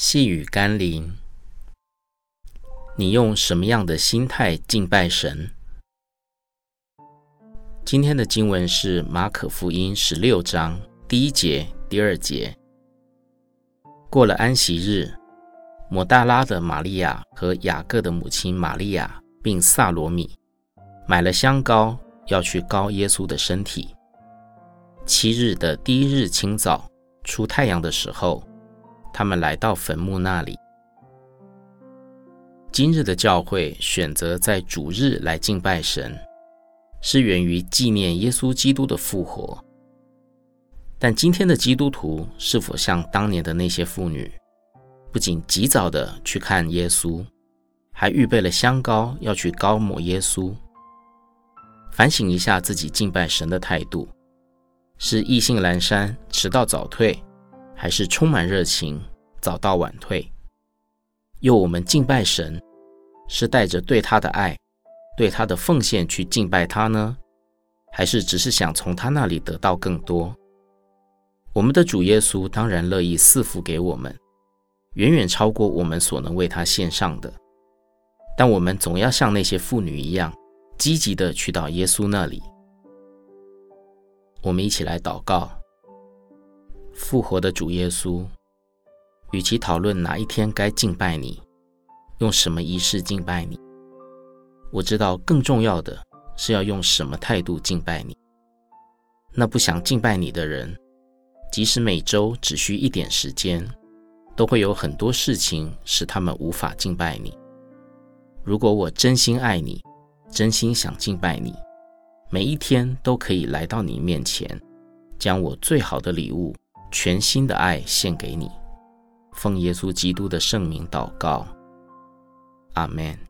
细雨甘霖，你用什么样的心态敬拜神？今天的经文是马可福音十六章第一节、第二节。过了安息日，抹大拉的玛利亚和雅各的母亲玛利亚，并撒罗米，买了香膏，要去膏耶稣的身体。七日的第一日清早，出太阳的时候。他们来到坟墓那里。今日的教会选择在主日来敬拜神，是源于纪念耶稣基督的复活。但今天的基督徒是否像当年的那些妇女，不仅及早的去看耶稣，还预备了香膏要去膏抹耶稣？反省一下自己敬拜神的态度，是意兴阑珊，迟到早退？还是充满热情，早到晚退。又我们敬拜神，是带着对他的爱、对他的奉献去敬拜他呢？还是只是想从他那里得到更多？我们的主耶稣当然乐意赐福给我们，远远超过我们所能为他献上的。但我们总要像那些妇女一样，积极的去到耶稣那里。我们一起来祷告。复活的主耶稣，与其讨论哪一天该敬拜你，用什么仪式敬拜你，我知道更重要的是要用什么态度敬拜你。那不想敬拜你的人，即使每周只需一点时间，都会有很多事情使他们无法敬拜你。如果我真心爱你，真心想敬拜你，每一天都可以来到你面前，将我最好的礼物。全新的爱献给你，奉耶稣基督的圣名祷告，阿门。